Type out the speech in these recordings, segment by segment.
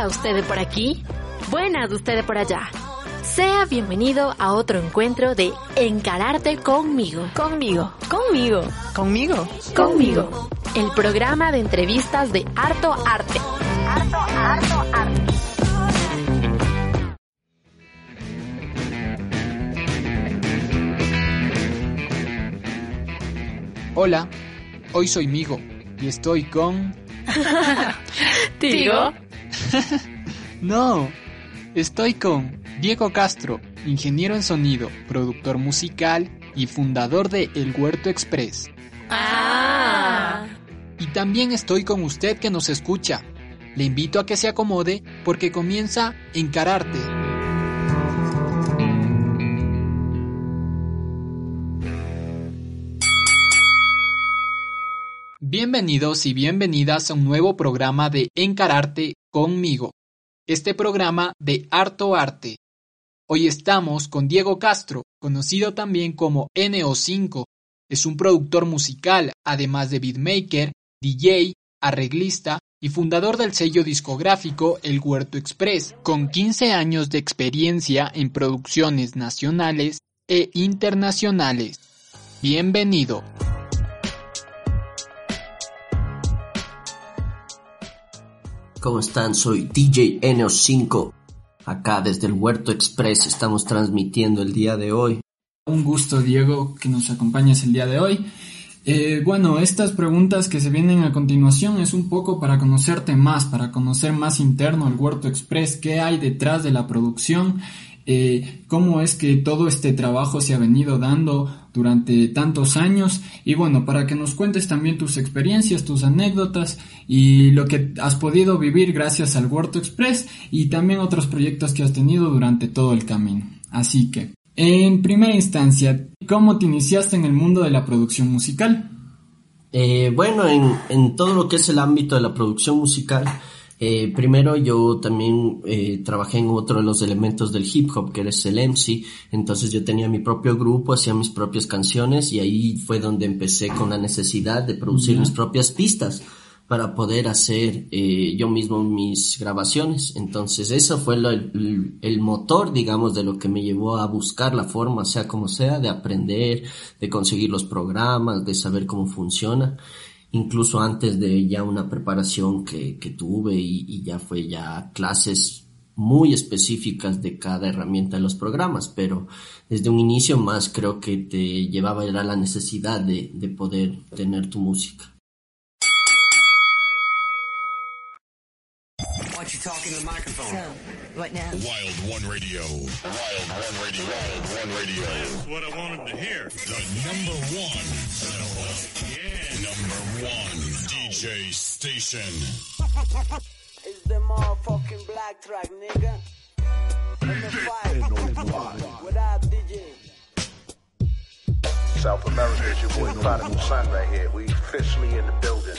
Hola, usted de por aquí. Buenas, usted de por allá. Sea bienvenido a otro encuentro de Encararte conmigo. Conmigo. Conmigo. Conmigo. Conmigo. El programa de entrevistas de Harto Arte. Harto, harto, arte. Hola, hoy soy Migo y estoy con... ¿Tigo? no, estoy con Diego Castro, ingeniero en sonido, productor musical y fundador de El Huerto Express. Ah. Y también estoy con usted que nos escucha. Le invito a que se acomode porque comienza Encararte. Bienvenidos y bienvenidas a un nuevo programa de Encararte conmigo. Este programa de Harto Arte. Hoy estamos con Diego Castro, conocido también como NO5. Es un productor musical, además de beatmaker, DJ, arreglista y fundador del sello discográfico El Huerto Express, con 15 años de experiencia en producciones nacionales e internacionales. Bienvenido. ¿Cómo están? Soy DJ Eno5. Acá desde el Huerto Express estamos transmitiendo el día de hoy. Un gusto, Diego, que nos acompañes el día de hoy. Eh, bueno, estas preguntas que se vienen a continuación es un poco para conocerte más, para conocer más interno el Huerto Express, qué hay detrás de la producción, eh, cómo es que todo este trabajo se ha venido dando durante tantos años y bueno, para que nos cuentes también tus experiencias, tus anécdotas y lo que has podido vivir gracias al Huerto Express y también otros proyectos que has tenido durante todo el camino. Así que, en primera instancia, ¿cómo te iniciaste en el mundo de la producción musical? Eh, bueno, en, en todo lo que es el ámbito de la producción musical, eh, primero yo también eh, trabajé en otro de los elementos del hip hop, que es el MC, entonces yo tenía mi propio grupo, hacía mis propias canciones y ahí fue donde empecé con la necesidad de producir mis propias pistas para poder hacer eh, yo mismo mis grabaciones. Entonces eso fue lo- el, el motor, digamos, de lo que me llevó a buscar la forma, sea como sea, de aprender, de conseguir los programas, de saber cómo funciona incluso antes de ya una preparación que, que tuve y, y ya fue ya clases muy específicas de cada herramienta de los programas, pero desde un inicio más creo que te llevaba era la necesidad de, de poder tener tu música. Why don't you talk in the microphone? So, right now. Wild Number one DJ station. it's the motherfucking black track, nigga. Without DJ. South America, it's your boy Prodigal Son right here. We officially in the building.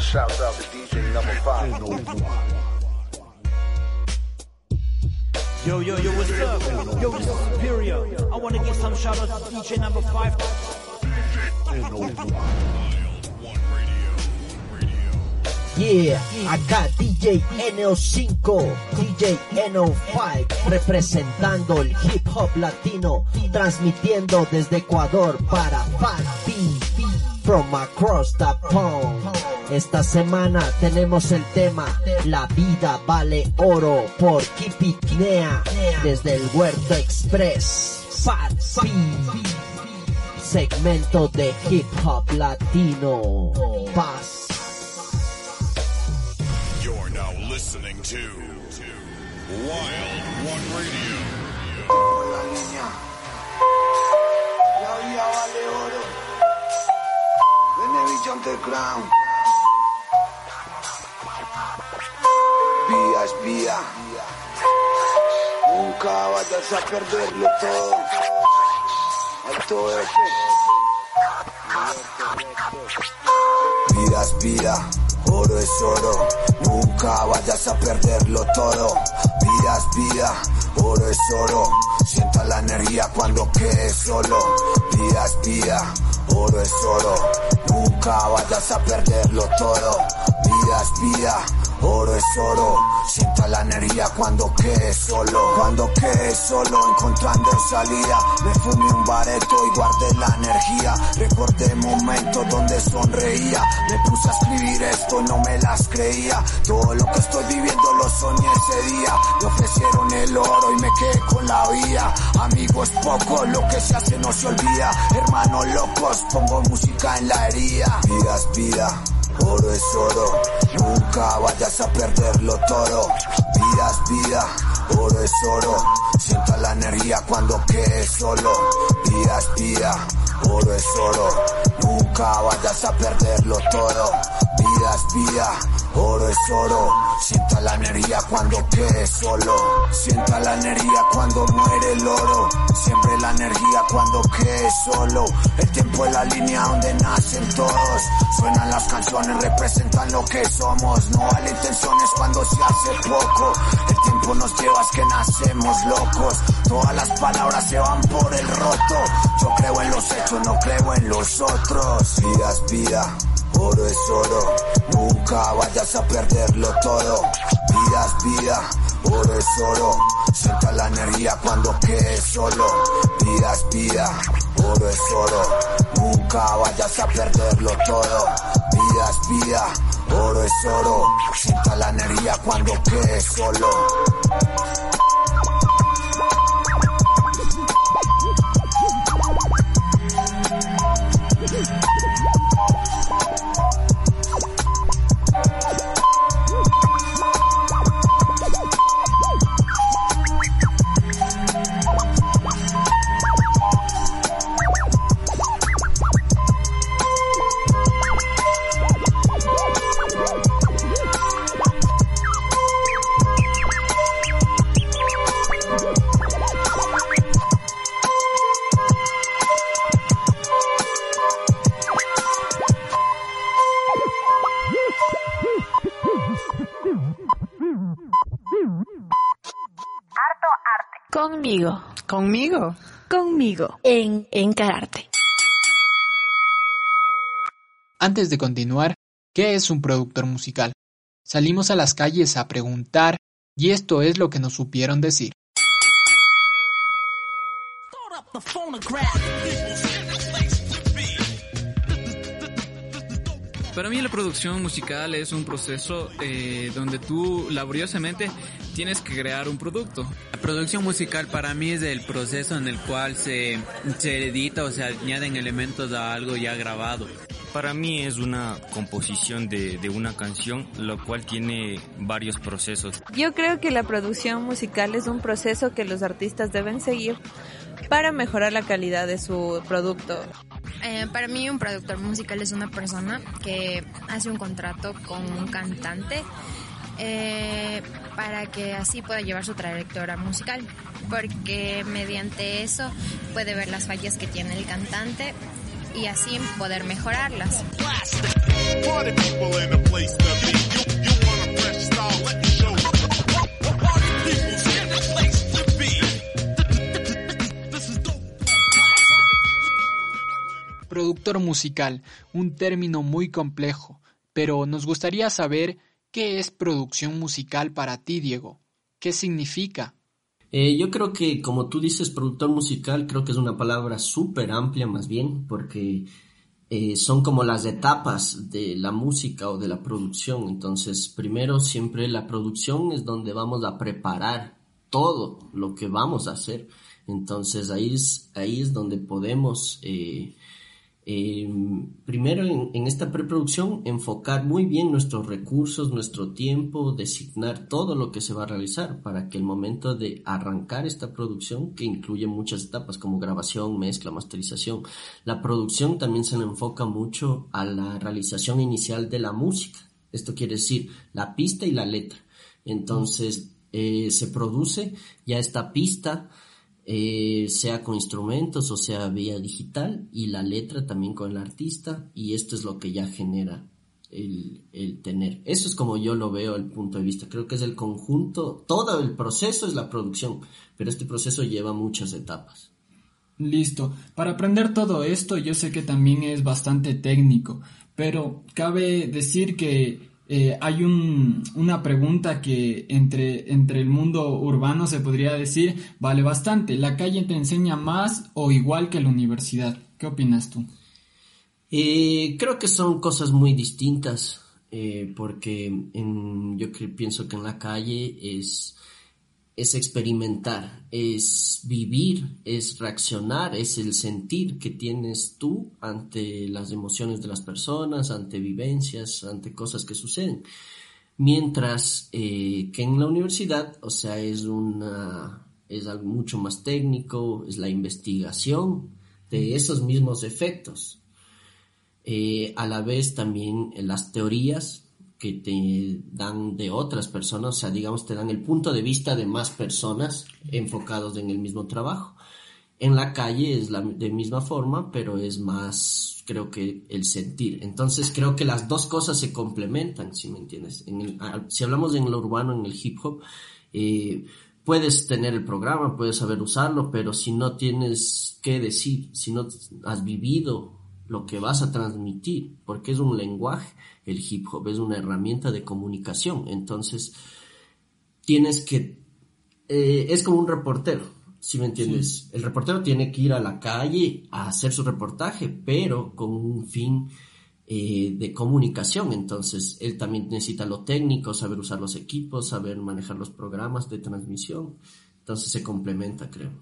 Shout out to DJ number five. Yo, yo, yo, what's up? Yo, this is Superior. I wanna give some shout outs to DJ number 5. Acá DJ NO5, DJ NO5, representando el hip hop latino, transmitiendo desde Ecuador para Papi, from across the pond. Esta semana tenemos el tema La vida vale oro por Kipi Kinea, desde el Huerto Express. Papi segmento de hip hop latino. Paz. Wild One Radio. Hola, niña. La vida vale oro. Venevisión de Crown. Vía es vía. Nunca vayas a perderlo todo. Alto F. Vida es vida oro es oro, nunca vayas a perderlo todo. Vida es vida, oro es oro, sienta la energía cuando quedes solo. Vida es vida, oro es oro, nunca vayas a perderlo todo. Vida es vida, oro es oro, sienta la energía cuando quedes solo. Cuando quedes solo, encontrando salida, me fumé un bareto y guardé la energía. Recordé momentos donde sonreía, me puse a escribir esto, no me las creía. Todo lo que estoy viviendo lo soñé ese día. Me ofrecieron el oro y me quedé con la vida. Amigos poco, lo que se hace no se olvida. Hermanos locos, pongo música en la herida. Vida es vida. Oro es oro, nunca vayas a perderlo todo. Vida es vida, oro es oro. Sienta la energía cuando quedes solo. Vida es vida, oro es oro. Nunca vayas a perderlo todo. Vida es vida, oro es oro. Sienta la energía cuando quedes solo. Sienta la energía cuando muere el oro. Siempre la energía cuando quedes solo. El tiempo es la línea donde nacen todos. Suenan las canciones, representan lo que somos. No vale intenciones cuando se hace poco. El tiempo nos lleva es que nacemos locos. Todas las palabras se van por el roto. Yo creo en los hechos, no creo en los otros. Vida es vida. Oro es oro, nunca vayas a perderlo todo. Vida es vida, oro es oro. Sienta la energía cuando quedes solo. Vida es vida, oro es oro. Nunca vayas a perderlo todo. Vida es vida, oro es oro. Sienta la energía cuando quedes solo. Conmigo. En Encararte. Antes de continuar, ¿qué es un productor musical? Salimos a las calles a preguntar y esto es lo que nos supieron decir. Para mí la producción musical es un proceso eh, donde tú laboriosamente tienes que crear un producto. La producción musical para mí es el proceso en el cual se, se edita o se añaden elementos a algo ya grabado. Para mí es una composición de, de, una canción, lo cual tiene varios procesos. Yo creo que la producción musical es un proceso que los artistas deben seguir para mejorar la calidad de su producto. Eh, para mí un productor musical es una persona que hace un contrato con un cantante eh, para que así pueda llevar su trayectoria musical, porque mediante eso puede ver las fallas que tiene el cantante y así poder mejorarlas. Productor musical, un término muy complejo, pero nos gustaría saber qué es producción musical para ti, Diego. ¿Qué significa? Eh, yo creo que, como tú dices, productor musical, creo que es una palabra súper amplia más bien, porque eh, son como las etapas de la música o de la producción. Entonces, primero siempre la producción es donde vamos a preparar todo lo que vamos a hacer. Entonces, ahí es, ahí es donde podemos... Eh, eh, primero en, en, esta preproducción enfocar muy bien nuestros recursos, nuestro tiempo, designar todo lo que se va a realizar para que el momento de arrancar esta producción, que incluye muchas etapas como grabación, mezcla, masterización, la producción también se le enfoca mucho a la realización inicial de la música. Esto quiere decir la pista y la letra. Entonces eh, se produce ya esta pista eh, sea con instrumentos o sea vía digital, y la letra también con el artista, y esto es lo que ya genera el, el tener. Eso es como yo lo veo el punto de vista. Creo que es el conjunto, todo el proceso es la producción, pero este proceso lleva muchas etapas. Listo. Para aprender todo esto, yo sé que también es bastante técnico, pero cabe decir que eh, hay un, una pregunta que entre, entre el mundo urbano se podría decir vale bastante. ¿La calle te enseña más o igual que la universidad? ¿Qué opinas tú? Eh, creo que son cosas muy distintas, eh, porque en, yo pienso que en la calle es, es experimentar, es vivir, es reaccionar, es el sentir que tienes tú ante las emociones de las personas, ante vivencias, ante cosas que suceden. Mientras eh, que en la universidad, o sea, es una es algo mucho más técnico, es la investigación de esos mismos efectos. Eh, a la vez también las teorías que te dan de otras personas, o sea, digamos, te dan el punto de vista de más personas enfocados en el mismo trabajo. En la calle es la, de misma forma, pero es más, creo que, el sentir. Entonces, creo que las dos cosas se complementan, si me entiendes. si hablamos en lo urbano, en el hip hop, eh, puedes tener el programa, puedes saber usarlo, pero si no tienes qué decir, si no has vivido lo que vas a transmitir, porque es un lenguaje, el hip hop es una herramienta de comunicación, entonces tienes que, eh, es como un reportero, si me entiendes, el reportero tiene que ir a la calle a hacer su reportaje, pero con un fin eh, de comunicación, entonces él también necesita lo técnico, saber usar los equipos, saber manejar los programas de transmisión, entonces se complementa, creo.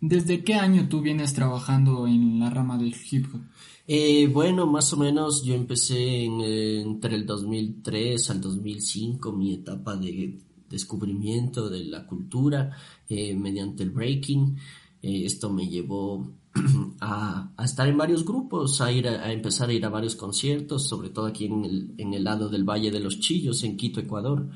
¿Desde qué año tú vienes trabajando en la rama del hip hop? Eh, bueno, más o menos yo empecé en, entre el 2003 al 2005 mi etapa de descubrimiento de la cultura eh, mediante el breaking. Eh, esto me llevó a, a, estar en varios grupos, a ir a, a, empezar a ir a varios conciertos, sobre todo aquí en el, en el lado del Valle de los Chillos, en Quito, Ecuador.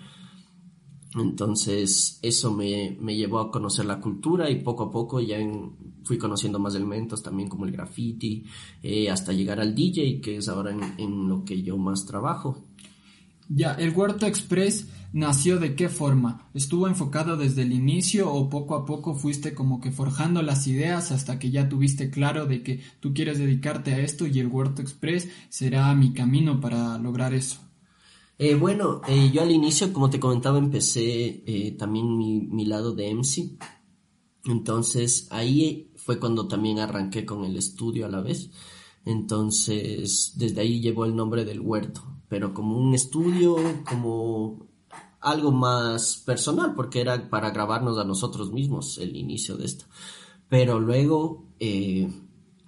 Entonces eso me, me, llevó a conocer la cultura y poco a poco ya en, fui conociendo más elementos también como el graffiti, eh, hasta llegar al DJ, que es ahora en, en, lo que yo más trabajo. Ya, el Huerto Express nació de qué forma? ¿Estuvo enfocado desde el inicio o poco a poco fuiste como que forjando las ideas hasta que ya tuviste claro de que tú quieres dedicarte a esto y el Huerto Express será mi camino para lograr eso? Eh, bueno, eh, yo al inicio, como te comentaba, empecé eh, también mi, mi, lado de MC. Entonces ahí fue cuando también arranqué con el estudio a la vez. Entonces desde ahí llevó el nombre del huerto, pero como un estudio, como algo más personal, porque era para grabarnos a nosotros mismos el inicio de esto. Pero luego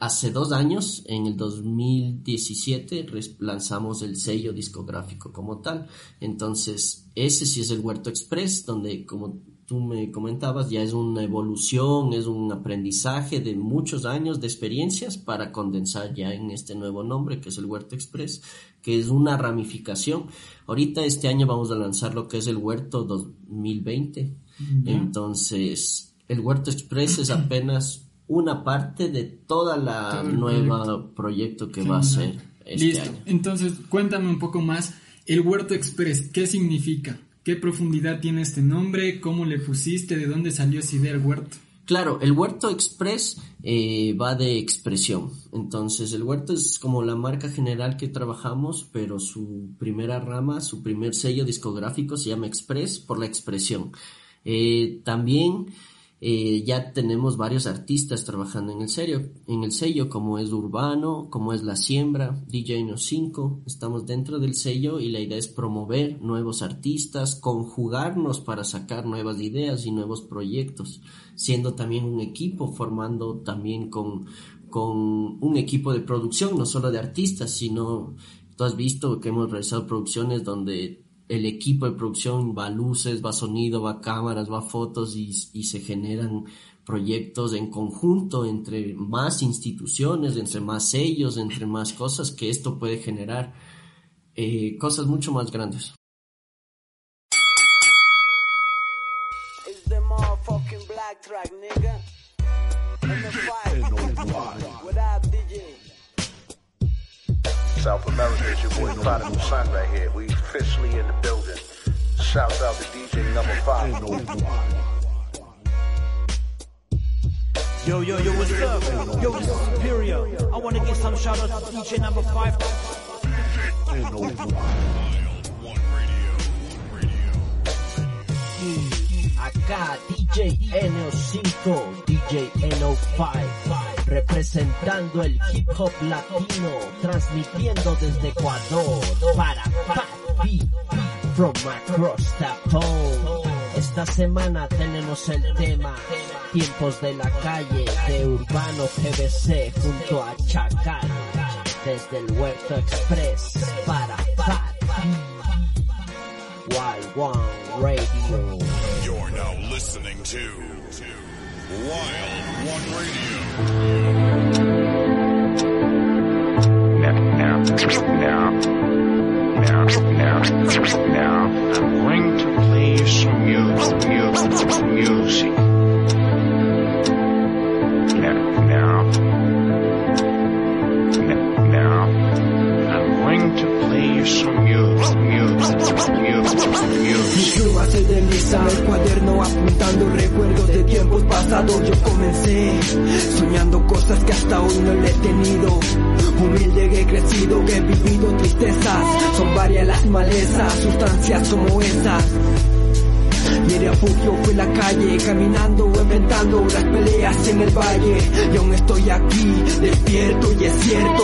Hace dos años, en el 2017, lanzamos el sello discográfico como tal. Entonces, ese sí es el Huerto Express, donde, como tú me comentabas, ya es una evolución, es un aprendizaje de muchos años de experiencias para condensar ya en este nuevo nombre, que es el Huerto Express, que es una ramificación. Ahorita este año vamos a lanzar lo que es el Huerto 2020. Entonces, el Huerto Express es apenas una parte de toda la nueva proyecto. proyecto que va a ser este Listo. año. Entonces, cuéntame un poco más el Huerto Express, ¿qué significa? ¿Qué profundidad tiene este nombre? ¿Cómo le pusiste? ¿De dónde salió esa idea el huerto? Claro, el Huerto Express eh, va de expresión. Entonces, el Huerto es como la marca general que trabajamos, pero su primera rama, su primer sello discográfico se llama Express por la expresión. Eh, también eh, ya tenemos varios artistas trabajando en el sello, en el sello como es Urbano, como es La Siembra, DJ No 5, estamos dentro del sello y la idea es promover nuevos artistas, conjugarnos para sacar nuevas ideas y nuevos proyectos, siendo también un equipo, formando también con, con un equipo de producción, no solo de artistas, sino tú has visto que hemos realizado producciones donde el equipo de producción va luces, va sonido, va cámaras, va fotos y, y, se generan proyectos en conjunto entre más instituciones, entre más sellos, entre más cosas, que esto puede generar eh, cosas mucho más grandes. South America, it's your boy Prodigal Son right here. We officially in the building. Shouts out to DJ number five. Yo, yo, yo, what's up? Yo, this is Superior. I want to give some shout out to DJ number five. Acá DJ NO5, DJ NO5, representando el hip hop latino, transmitiendo desde Ecuador para Papi, from across the pond. Esta semana tenemos el tema Tiempos de la calle de Urbano GBC junto a Chacal, desde el Huerto Express para Papi. Wild One Radio. You're now listening to Wild One Radio. Now, now, now, now, now, I'm going to play you some music, music, music. Now, now, now, soñando cosas que hasta hoy no le he tenido. Humilde que he crecido, que he vivido tristezas. Son varias las malezas, sustancias como esas. Mi refugio fue la calle, caminando, inventando las peleas en el valle. Y aún estoy aquí, despierto y es cierto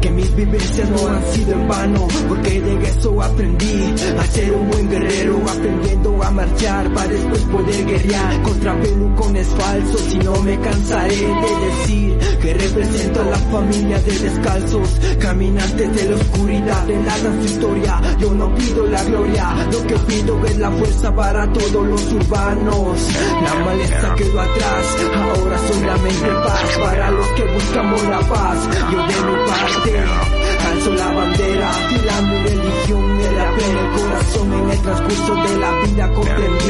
que mis vivencias no han sido en vano, porque de eso aprendí a ser un buen guerrero, aprendiendo a marchar para después poder guerrear. Contra pelucones falsos y no me cansaré de decir que represento a la familia de descalzos, caminantes de la oscuridad, relatan su historia. Yo no pido la gloria, lo que pido es la fuerza para todos los urbanos. La maleza quedó atrás, ahora solamente paz para los que buscamos la paz. Yo de mi parte alzo la bandera, fila mi religión era pero el corazón en el transcurso de la vida comprendí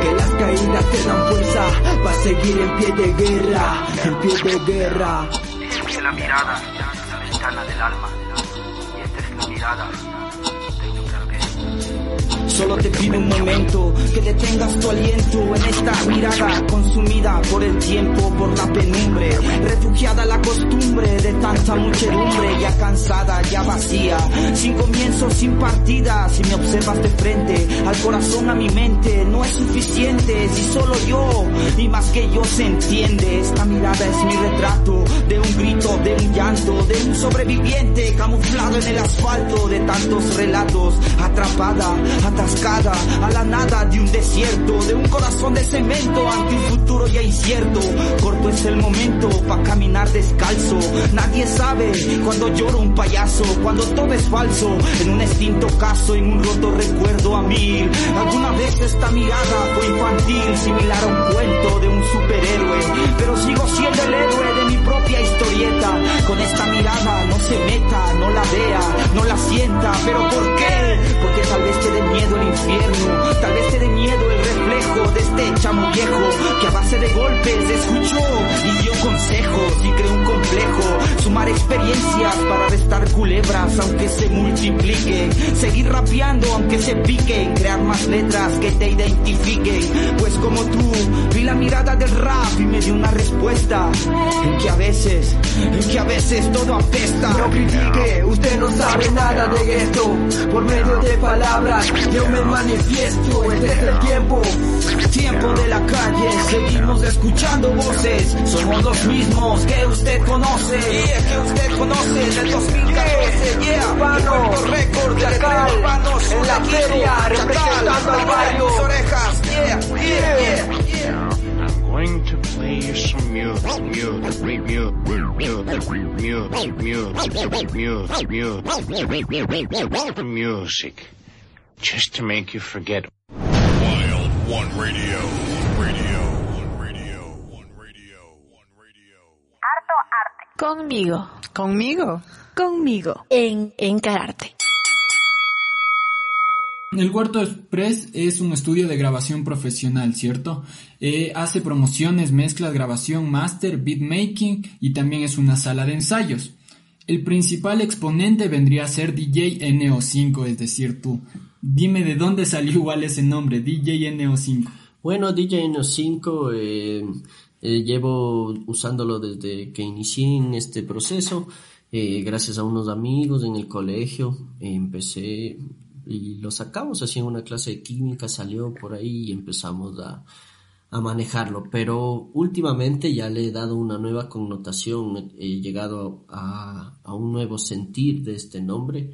que las caídas te dan fuerza para seguir en pie de guerra, en pie de guerra. Dirige la mirada la ventana del alma. Y esta es la mirada. Solo te pido un momento que detengas tu aliento en esta mirada consumida por el tiempo, por la penumbre, refugiada la costumbre de tanta muchedumbre, ya cansada, ya vacía, sin comienzo, sin partida, si me observas de frente, al corazón, a mi mente, no es suficiente, si solo yo, y más que yo se entiende, esta mirada es mi retrato, de un grito, de un llanto, de un sobreviviente camuflado en el asfalto de tantos relatos, atrapada, a la nada de un desierto, de un corazón de cemento ante un futuro ya incierto. Corto es el momento para caminar descalzo. Nadie sabe cuando llora un payaso, cuando todo es falso. En un extinto caso, en un roto recuerdo a mí. Alguna vez esta mirada fue infantil, similar a un cuento de un superhéroe. Pero sigo siendo el héroe de mi historieta. Con esta mirada no se meta, no la vea, no la sienta. ¿Pero por qué? Porque tal vez te dé miedo el infierno, tal vez te dé miedo el de este chamo viejo que a base de golpes escuchó y dio consejos y creó un complejo. Sumar experiencias para restar culebras aunque se multipliquen. Seguir rapeando aunque se piquen. Crear más letras que te identifiquen. Pues como tú, vi la mirada del rap y me dio una respuesta. En que a veces, en que a veces todo apesta. No critique, usted no sabe nada de esto. Por medio de palabras, yo me manifiesto. Este es el tiempo. Tiempo de la calle, seguimos escuchando voces. Somos los mismos que usted conoce. Yeah, que usted conoce del 2014. Yeah, Urbano, Récord de Chacal, urbanos. en la feria, representando al barrio. orejas. Yeah, yeah, yeah, yeah. Now, I'm going to play you some music, music, music, music, music, music, music, just to make you forget Wild One Radio. Radio. Conmigo. Conmigo. Conmigo. En Encararte. El Huerto Express es un estudio de grabación profesional, ¿cierto? Eh, hace promociones, mezclas, grabación, master, beatmaking y también es una sala de ensayos. El principal exponente vendría a ser DJ NO5, es decir, tú. Dime de dónde salió igual ese nombre, DJ NO5. Bueno, DJ NO5 eh, eh, llevo usándolo desde que inicié en este proceso. Eh, gracias a unos amigos en el colegio empecé y lo sacamos así en una clase de química, salió por ahí y empezamos a, a manejarlo. Pero últimamente ya le he dado una nueva connotación, he llegado a, a un nuevo sentir de este nombre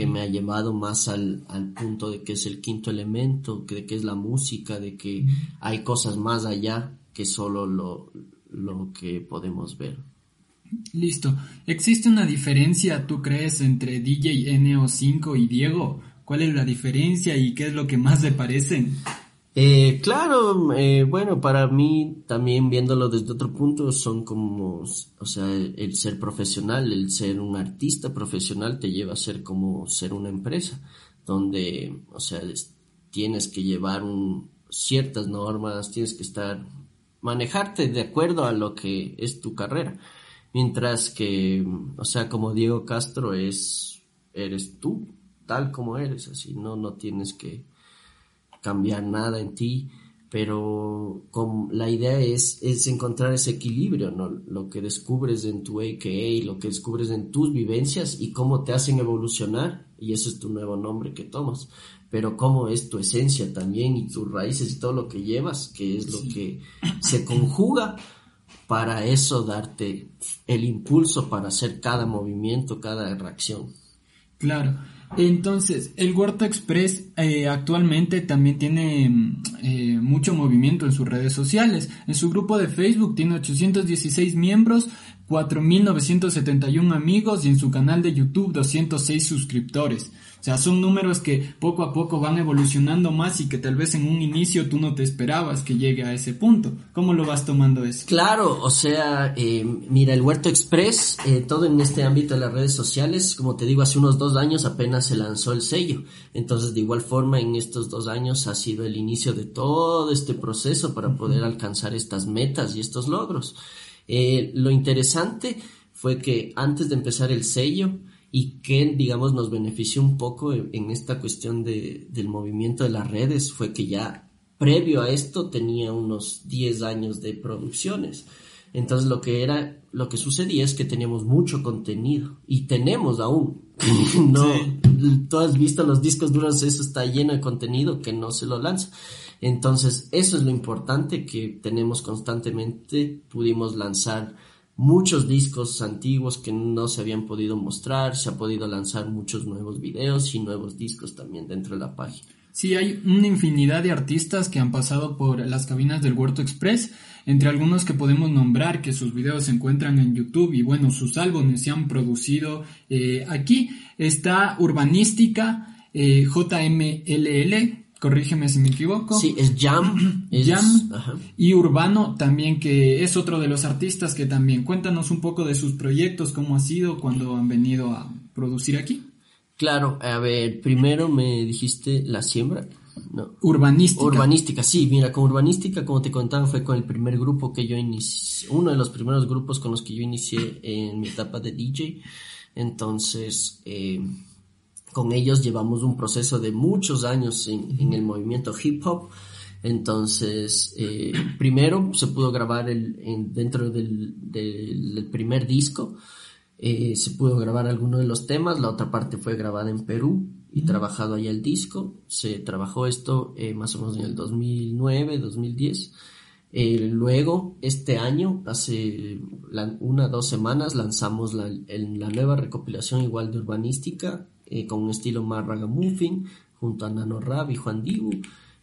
que me ha llevado más al, al punto de que es el quinto elemento, de que es la música, de que hay cosas más allá que solo lo, lo que podemos ver. Listo. ¿Existe una diferencia, tú crees, entre DJ NO5 y Diego? ¿Cuál es la diferencia y qué es lo que más le parecen? Eh, claro, eh, bueno, para mí también viéndolo desde otro punto son como, o sea, el, ser profesional, el ser un artista profesional te lleva a ser como ser una empresa, donde, o sea, es- tienes que llevar un, ciertas normas, tienes que estar, manejarte de acuerdo a lo que es tu carrera. Mientras que, o sea, como Diego Castro es, eres tú, tal como eres, así, no, no tienes que cambiar nada en ti, pero con, la idea es, es encontrar ese equilibrio, ¿no? Lo que descubres en tu AKA, lo que descubres en tus vivencias y cómo te hacen evolucionar, y ese es tu nuevo nombre que tomas, pero cómo es tu esencia también y tus raíces y todo lo que llevas, que es lo que se conjuga para eso darte el impulso para hacer cada movimiento, cada reacción. Claro. Entonces, el Huerto Express eh, actualmente también tiene mm, eh, mucho movimiento en sus redes sociales. En su grupo de Facebook tiene 816 miembros, 4.971 amigos y en su canal de YouTube 206 suscriptores. O sea, son números que poco a poco van evolucionando más y que tal vez en un inicio tú no te esperabas que llegue a ese punto. ¿Cómo lo vas tomando eso? Claro, o sea, eh, mira, el Huerto Express, eh, todo en este ámbito de las redes sociales, como te digo, hace unos dos años apenas se lanzó el sello. Entonces, de igual forma, en estos dos años ha sido el inicio de todo este proceso para poder alcanzar estas metas y estos logros. Eh, lo interesante fue que antes de empezar el sello, y que, digamos, nos benefició un poco en, esta cuestión de, del movimiento de las redes, fue que ya previo a esto tenía unos 10 años de producciones. Entonces lo que era, lo que sucedía es que teníamos mucho contenido y tenemos aún. no, tú has visto los discos duros, eso está lleno de contenido que no se lo lanza. Entonces eso es lo importante que tenemos constantemente, pudimos lanzar muchos discos antiguos que no se habían podido mostrar, se ha podido lanzar muchos nuevos videos y nuevos discos también dentro de la página. Sí, hay una infinidad de artistas que han pasado por las cabinas del Huerto Express, entre algunos que podemos nombrar que sus videos se encuentran en YouTube y bueno, sus álbumes se han producido eh, aquí. Está Urbanística, eh, JMLL, corrígeme si me equivoco. Sí, es Jam. es- Jam ajá. y Urbano también que es otro de los artistas que también cuéntanos un poco de sus proyectos, cómo ha sido cuando han venido a producir aquí. Claro, a ver, primero me dijiste la siembra. No. Urbanística. Urbanística, sí, mira, con Urbanística, como te contaba, fue con el primer grupo que yo inicié, uno de los primeros grupos con los que yo inicié en mi etapa de DJ. Entonces, eh, con ellos llevamos un proceso de muchos años en, en el movimiento hip hop. Entonces, eh, primero se pudo grabar el, en- dentro del, del- del primer disco, eh, se pudo grabar alguno de los temas, la otra parte fue grabada en Perú y trabajado allá el disco. Se trabajó esto eh, más o menos en el 2009, 2010. Eh, luego, este año, hace la- una dos semanas, lanzamos la, el- la nueva recopilación igual de urbanística, eh, con un estilo más ragamuffin, junto a Nano Rab y Juan Dibu,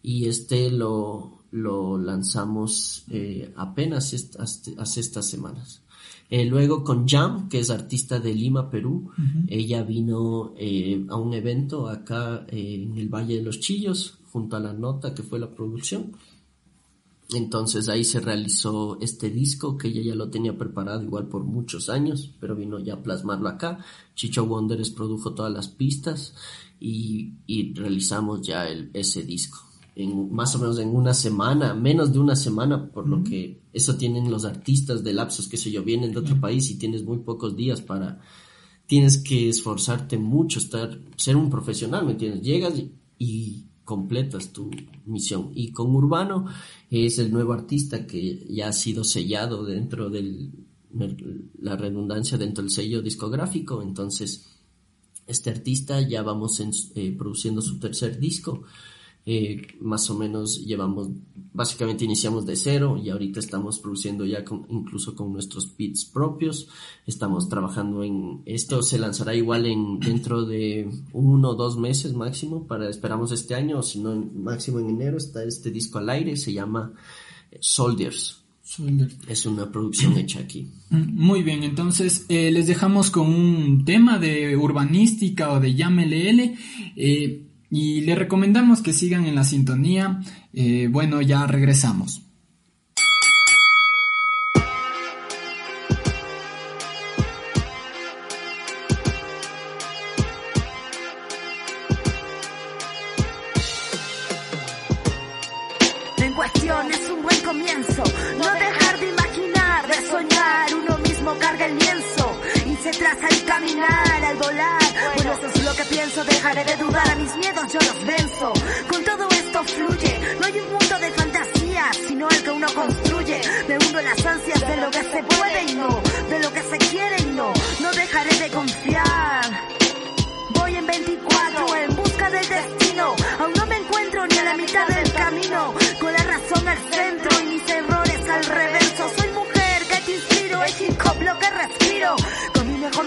y este lo, lo lanzamos eh, apenas est- hace, estas semanas. Eh, luego con Jam, que es artista de Lima, Perú, ella vino eh, a un evento acá eh, en el Valle de los Chillos, junto a la nota que fue la producción. Entonces ahí se realizó este disco que ella ya lo tenía preparado igual por muchos años, pero vino ya a plasmarlo acá. Chicho Wonders produjo todas las pistas y, y realizamos ya el, ese disco. En, más o menos en una semana, menos de una semana, por lo que eso tienen los artistas de lapsos, que sé yo, vienen de otro país y tienes muy pocos días para, tienes que esforzarte mucho, estar, ser un profesional, ¿me entiendes? Llegas y, y completas tu misión. Y con Urbano es el nuevo artista que ya ha sido sellado dentro del la redundancia dentro del sello discográfico. Entonces, este artista ya vamos en, eh, produciendo su tercer disco. Eh, más o menos llevamos, básicamente iniciamos de cero y ahorita estamos produciendo ya con, incluso con nuestros beats propios. Estamos trabajando en, esto se lanzará igual en, dentro de uno o dos meses máximo para, esperamos este año, o si no, máximo en enero está este disco al aire, se llama Soldiers. Soldiers. Es una producción hecha aquí. Muy bien, entonces eh, les dejamos con un tema de urbanística o de llámele eh, y les recomendamos que sigan en la sintonía. Eh, bueno, ya regresamos. Dejaré de dudar a mis miedos, yo los venzo. Con todo esto fluye. No hay un mundo de fantasía, sino el que uno construye. Me hundo en las ansias de lo que se puede y no, de lo que se quiere y no. No dejaré de confiar.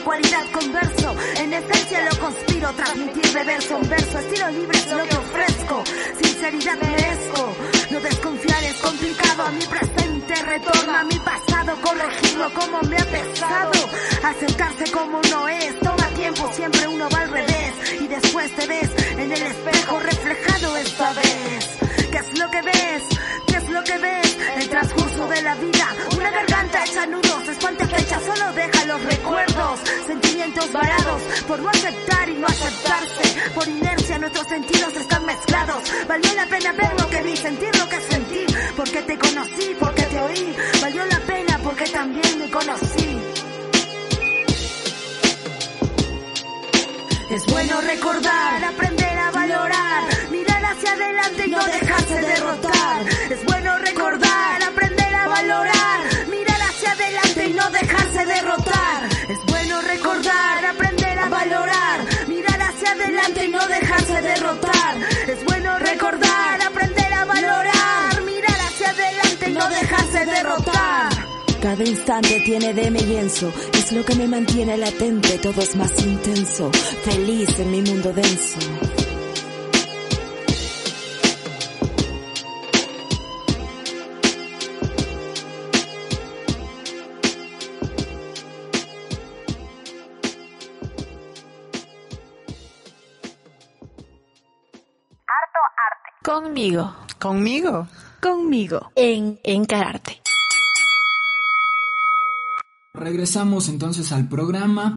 Cualidad converso. En esencia lo conspiro, transmitir de verso en verso. Estilo libre es lo que ofrezco. Sinceridad merezco. No desconfiar es complicado. A mi presente retorno a mi pasado. Corregirlo como me ha pesado. Acercarse como no es. Toma tiempo, siempre uno va al revés. Y después te ves en el espejo reflejado esta vez. ¿Qué es lo que ves? ¿Qué es lo que ves? El transcurso de la vida. Una garganta hecha nudos, espanta fecha, solo deja los recuerdos. Sentimientos varados por no aceptar y no aceptarse. Por inercia nuestros sentidos están mezclados. Valió la pena ver lo que vi, no dejarse derrotar. Cada instante tiene de mi lienzo, es lo que me mantiene latente, todo es más intenso, feliz en mi mundo denso. Conmigo. ¿Conmigo? Conmigo. En Encararte. Regresamos entonces al programa.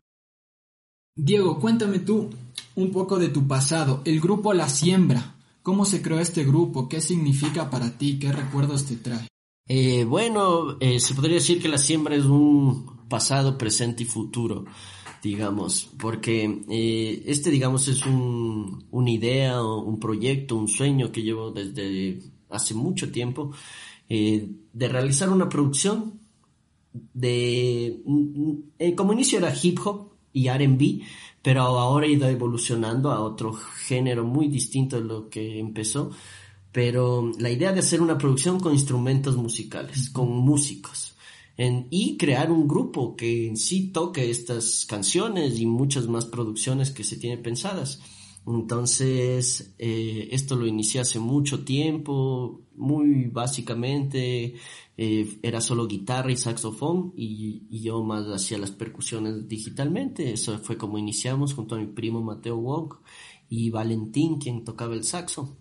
Diego, cuéntame tú un poco de tu pasado. El grupo La Siembra. ¿Cómo se creó este grupo? ¿Qué significa para ti? ¿Qué recuerdos te trae? Eh, bueno, eh, se podría decir que la siembra es un pasado, presente y futuro, digamos, porque eh, este, digamos, es un, una idea, un proyecto, un sueño que llevo desde hace mucho tiempo, eh, de realizar una producción de, eh, como inicio era hip hop y R&B, pero ahora ha ido evolucionando a otro género muy distinto de lo que empezó. Pero la idea de hacer una producción con instrumentos musicales, con músicos, en- y crear un grupo que en sí toque estas canciones y muchas más producciones que se tienen pensadas. Entonces, eh, esto lo inicié hace mucho tiempo, muy básicamente, eh, era solo guitarra y saxofón y, yo más hacía las percusiones digitalmente. Eso fue como iniciamos junto a mi primo Mateo Wong y Valentín, quien tocaba el saxo.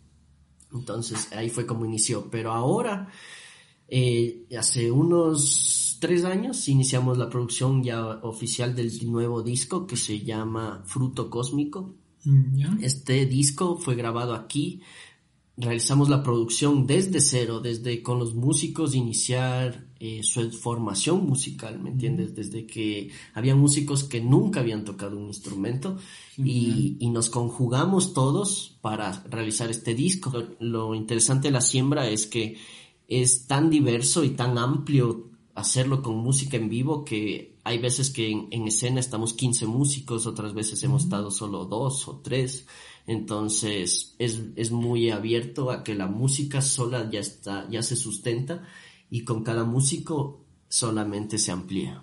Entonces ahí fue como inició. Pero ahora Eh, hace unos tres años iniciamos la producción ya oficial del nuevo disco que se llama Fruto Cósmico. Este disco fue grabado aquí. Realizamos la producción desde cero, desde con los músicos iniciar eh, su formación musical, ¿me entiendes? Desde que había músicos que nunca habían tocado un instrumento y, y nos conjugamos todos para realizar este disco. Lo, lo interesante de la siembra es que es tan diverso y tan amplio hacerlo con música en vivo que hay veces que en, en escena estamos 15 músicos, otras veces hemos estado solo dos o tres. Entonces es, es muy abierto a que la música sola ya está, ya se sustenta y con cada músico solamente se amplía.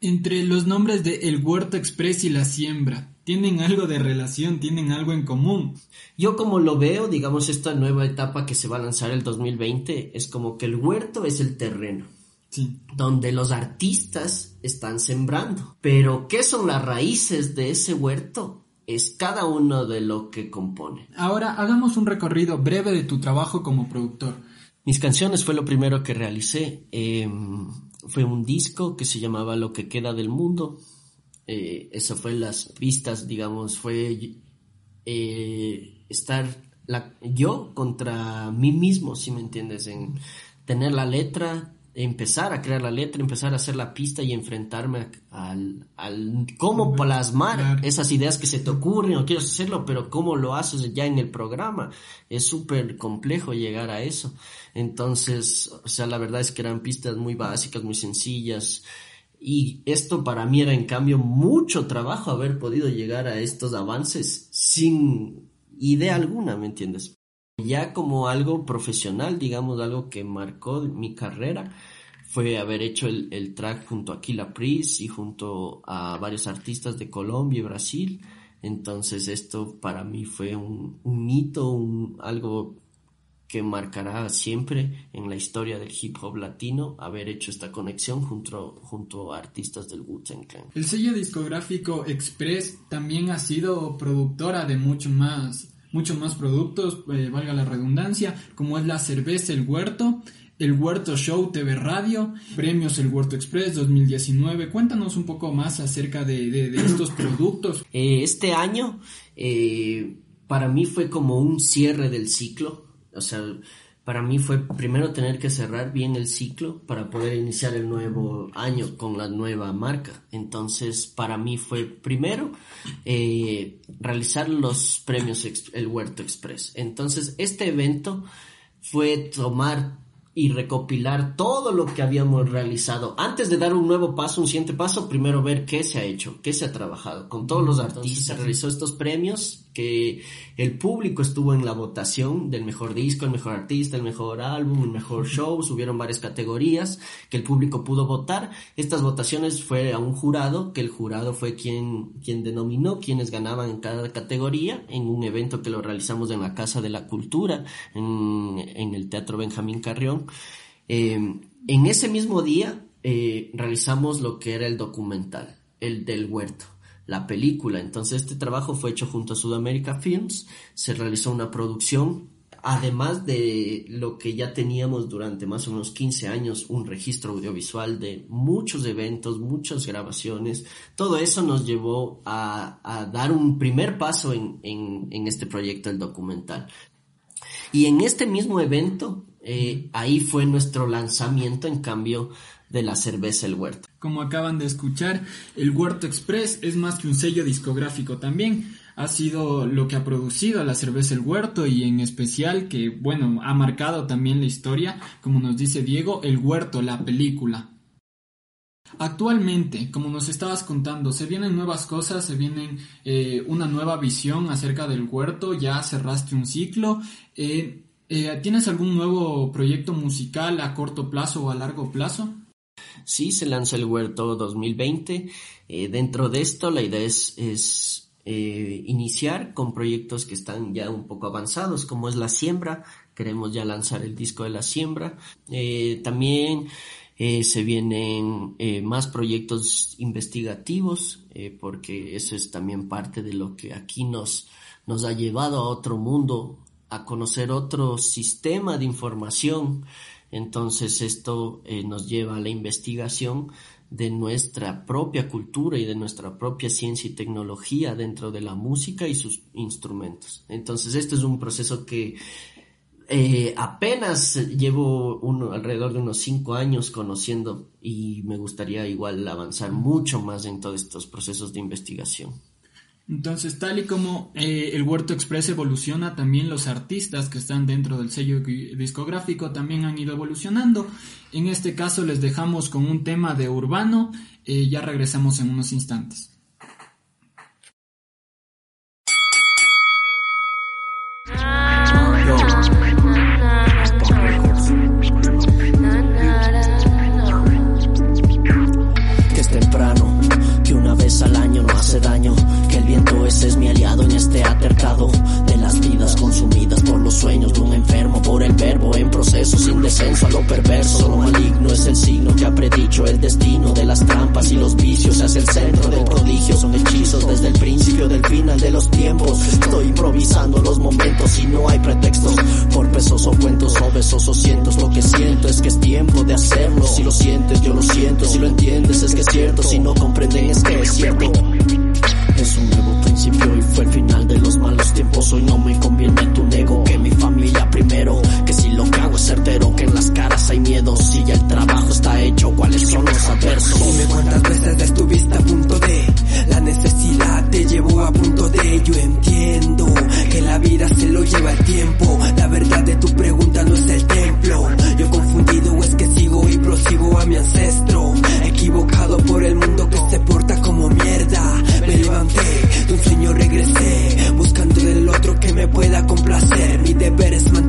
Entre los nombres de El Huerto Express y La Siembra, ¿tienen algo de relación? ¿Tienen algo en común? Yo como lo veo, digamos, esta nueva etapa que se va a lanzar el 2020 es como que el huerto es el terreno. Sí. Donde los artistas están sembrando. Pero, ¿qué son las raíces de ese huerto? Es cada uno de lo que compone. Ahora hagamos un recorrido breve de tu trabajo como productor. Mis canciones fue lo primero que realicé. Eh, fue un disco que se llamaba Lo que queda del mundo. Eh, eso fue las pistas, digamos, fue eh, estar la, yo contra mí mismo, si me entiendes, en tener la letra, empezar a crear la letra, empezar a hacer la pista y enfrentarme al, al cómo plasmar esas ideas que se te ocurren o quieres hacerlo, pero cómo lo haces ya en el programa. Es súper complejo llegar a eso. Entonces, o sea, la verdad es que eran pistas muy básicas, muy sencillas. Y esto para mí era en cambio mucho trabajo haber podido llegar a estos avances sin idea alguna, ¿me entiendes? Ya como algo profesional, digamos, algo que marcó mi carrera, fue haber hecho el, track junto a Aquila Pris y junto a varios artistas de Colombia y Brasil. Entonces esto para mí fue un, un hito, un, algo que marcará siempre en la historia del hip hop latino haber hecho esta conexión junto, junto a artistas del Wu-Tang Clan. El sello discográfico Express también ha sido productora de mucho más, muchos más productos, eh, valga la redundancia, como es la cerveza El Huerto, el Huerto Show TV Radio, premios El Huerto Express 2019. Cuéntanos un poco más acerca de, de- estos productos. Eh, este año eh, para mí fue como un cierre del ciclo. O sea, para mí fue primero tener que cerrar bien el ciclo para poder iniciar el nuevo año con la nueva marca. Entonces, para mí fue primero eh, realizar los premios El Huerto Express. Entonces, este evento fue tomar y recopilar todo lo que habíamos realizado. Antes de dar un nuevo paso, un siguiente paso, primero ver qué se ha hecho, qué se ha trabajado. Con todos los artistas se realizó estos premios, que el público estuvo en la votación del mejor disco, el mejor artista, el mejor álbum, el mejor show, subieron varias categorías que el público pudo votar. Estas votaciones fue a un jurado, que el jurado fue quien, quien denominó quienes ganaban en cada categoría en un evento que lo realizamos en la Casa de la Cultura, en, en el Teatro Benjamín Carrión. Eh, en ese mismo día eh, realizamos lo que era el documental, el del huerto, la película. Entonces este trabajo fue hecho junto a Sudamérica Films, se realizó una producción, además de lo que ya teníamos durante más o menos 15 años, un registro audiovisual de muchos eventos, muchas grabaciones. Todo eso nos llevó a, a dar un primer paso en, en, en este proyecto, el documental. Y en este mismo evento, eh, ahí fue nuestro lanzamiento en cambio de la cerveza El Huerto. Como acaban de escuchar, el Huerto Express es más que un sello discográfico también. Ha sido lo que ha producido la cerveza El Huerto y en especial que, bueno, ha marcado también la historia, como nos dice Diego, El Huerto, la película. Actualmente, como nos estabas contando, se vienen nuevas cosas, se vienen eh, una nueva visión acerca del huerto, ya cerraste un ciclo. Eh, eh, ¿Tienes algún nuevo proyecto musical a corto plazo o a largo plazo? Sí, se lanza el Huerto 2020. Eh, dentro de esto, la idea es, eh, iniciar con proyectos que están ya un poco avanzados, como es la siembra. Queremos ya lanzar el disco de la siembra. Eh, también se vienen más proyectos investigativos, porque eso es también parte de lo que aquí nos, nos ha llevado a otro mundo, a conocer otro sistema de información Entonces esto eh, nos lleva a la investigación de nuestra propia cultura y de nuestra propia ciencia y tecnología dentro de la música y sus instrumentos. Entonces este es un proceso que eh, apenas llevo uno, alrededor de unos cinco años conociendo y me gustaría igual avanzar mucho más en todos estos procesos de investigación. Entonces, tal y como eh, el Huerto Express evoluciona, también los artistas que están dentro del sello discográfico también han ido evolucionando. En este caso les dejamos con un tema de urbano, eh, ya regresamos en unos instantes. Descenso a lo perverso. Lo maligno es el signo que ha predicho el destino de las trampas y los vicios hacia el centro del prodigio. Son hechizos desde el principio del final de los tiempos. Estoy improvisando los momentos y no hay pretextos por pesos o cuentos o besos o cientos. Lo que siento es que es tiempo de hacerlo. Si lo sientes, yo lo siento. Si lo entiendes, es que es cierto. Si no comprenden, es que es cierto. Es un nuevo principio y fue el final de los malos tiempos. Hoy no me conviene tu nego, que mi familia primero. Certero, que en las caras hay miedo. Si ya el trabajo está hecho, ¿cuáles son los adversos? Dime cuántas veces estuviste a punto de La necesidad te llevó a punto de. Yo entiendo que la vida se lo lleva el tiempo. La verdad de tu pregunta no es el templo. Yo confundido es que sigo y prosigo a mi ancestro. Equivocado por el mundo que se porta como mierda. Me levanté, de un sueño regresé Buscando del otro que me pueda complacer. Mi deber es mantener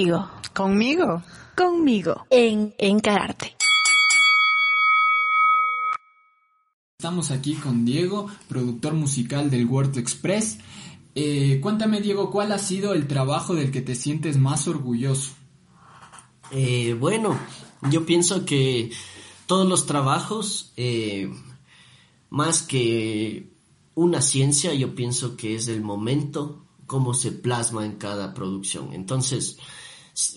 Conmigo. Conmigo. Conmigo. En Encararte. Estamos aquí con Diego, productor musical del Huerto Express. Eh, cuéntame, Diego, ¿cuál ha sido el trabajo del que te sientes más orgulloso? Eh, bueno, yo pienso que todos los trabajos, eh, más que una ciencia, yo pienso que es el momento, cómo se plasma en cada producción. Entonces,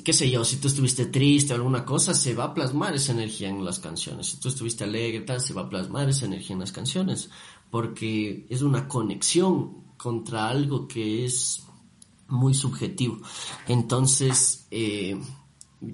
qué sé yo, si tú estuviste triste o alguna cosa, se va a plasmar esa energía en las canciones. Si tú estuviste alegre, tal, se va a plasmar esa energía en las canciones, porque es una conexión contra algo que es muy subjetivo. Entonces, eh,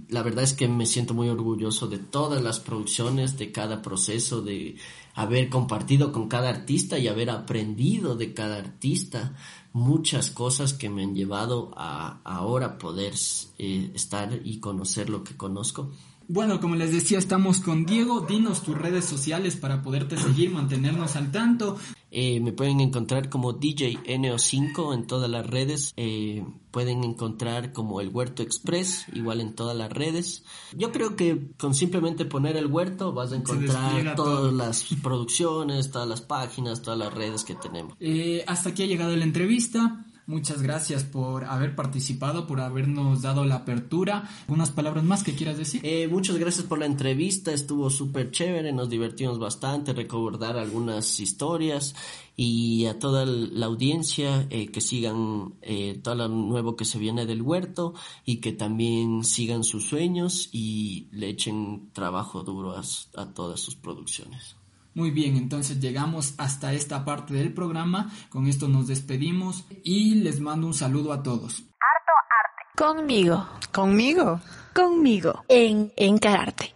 la verdad es que me siento muy orgulloso de todas las producciones, de cada proceso, de haber compartido con cada artista y haber aprendido de cada artista muchas cosas que me han llevado a ahora poder eh, estar y conocer lo que conozco. Bueno, como les decía, estamos con Diego. Dinos tus redes sociales para poderte seguir, mantenernos al tanto. Eh, me pueden encontrar como DJ NO5 en todas las redes. Eh, pueden encontrar como el Huerto Express, igual en todas las redes. Yo creo que con simplemente poner el huerto vas a encontrar todas las producciones, todas las páginas, todas las redes que tenemos. Eh, hasta aquí ha llegado la entrevista. Muchas gracias por haber participado, por habernos dado la apertura. ¿Unas palabras más que quieras decir? Eh, muchas gracias por la entrevista, estuvo súper chévere, nos divertimos bastante, recordar algunas historias y a toda la audiencia eh, que sigan eh, todo lo nuevo que se viene del huerto y que también sigan sus sueños y le echen trabajo duro a, a todas sus producciones. Muy bien, entonces llegamos hasta esta parte del programa. Con esto nos despedimos y les mando un saludo a todos. Harto arte. Conmigo. Conmigo. Conmigo. En Encararte.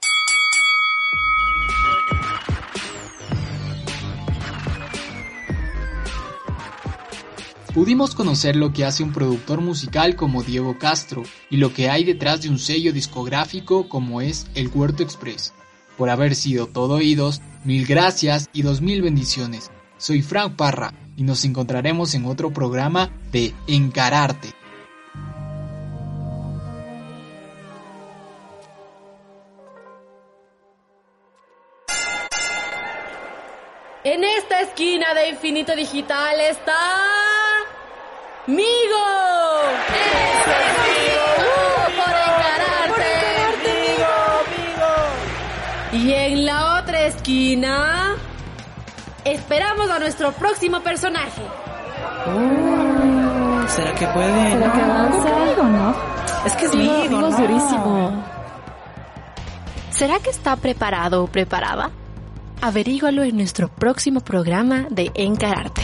Pudimos conocer lo que hace un productor musical como Diego Castro y lo que hay detrás de un sello discográfico como es El Huerto Express. Por haber sido todo oídos, mil gracias y dos mil bendiciones. Soy Frank Parra y nos encontraremos en otro programa de Encararte. En esta esquina de Infinito Digital está... ¡Migo! Esquina... Esperamos a nuestro próximo personaje. ¿Será que puede? ¿Será que avanza? ¿no? Es que es es durísimo. ¿Será que está preparado o preparada? Averígualo en nuestro próximo programa de Encararte.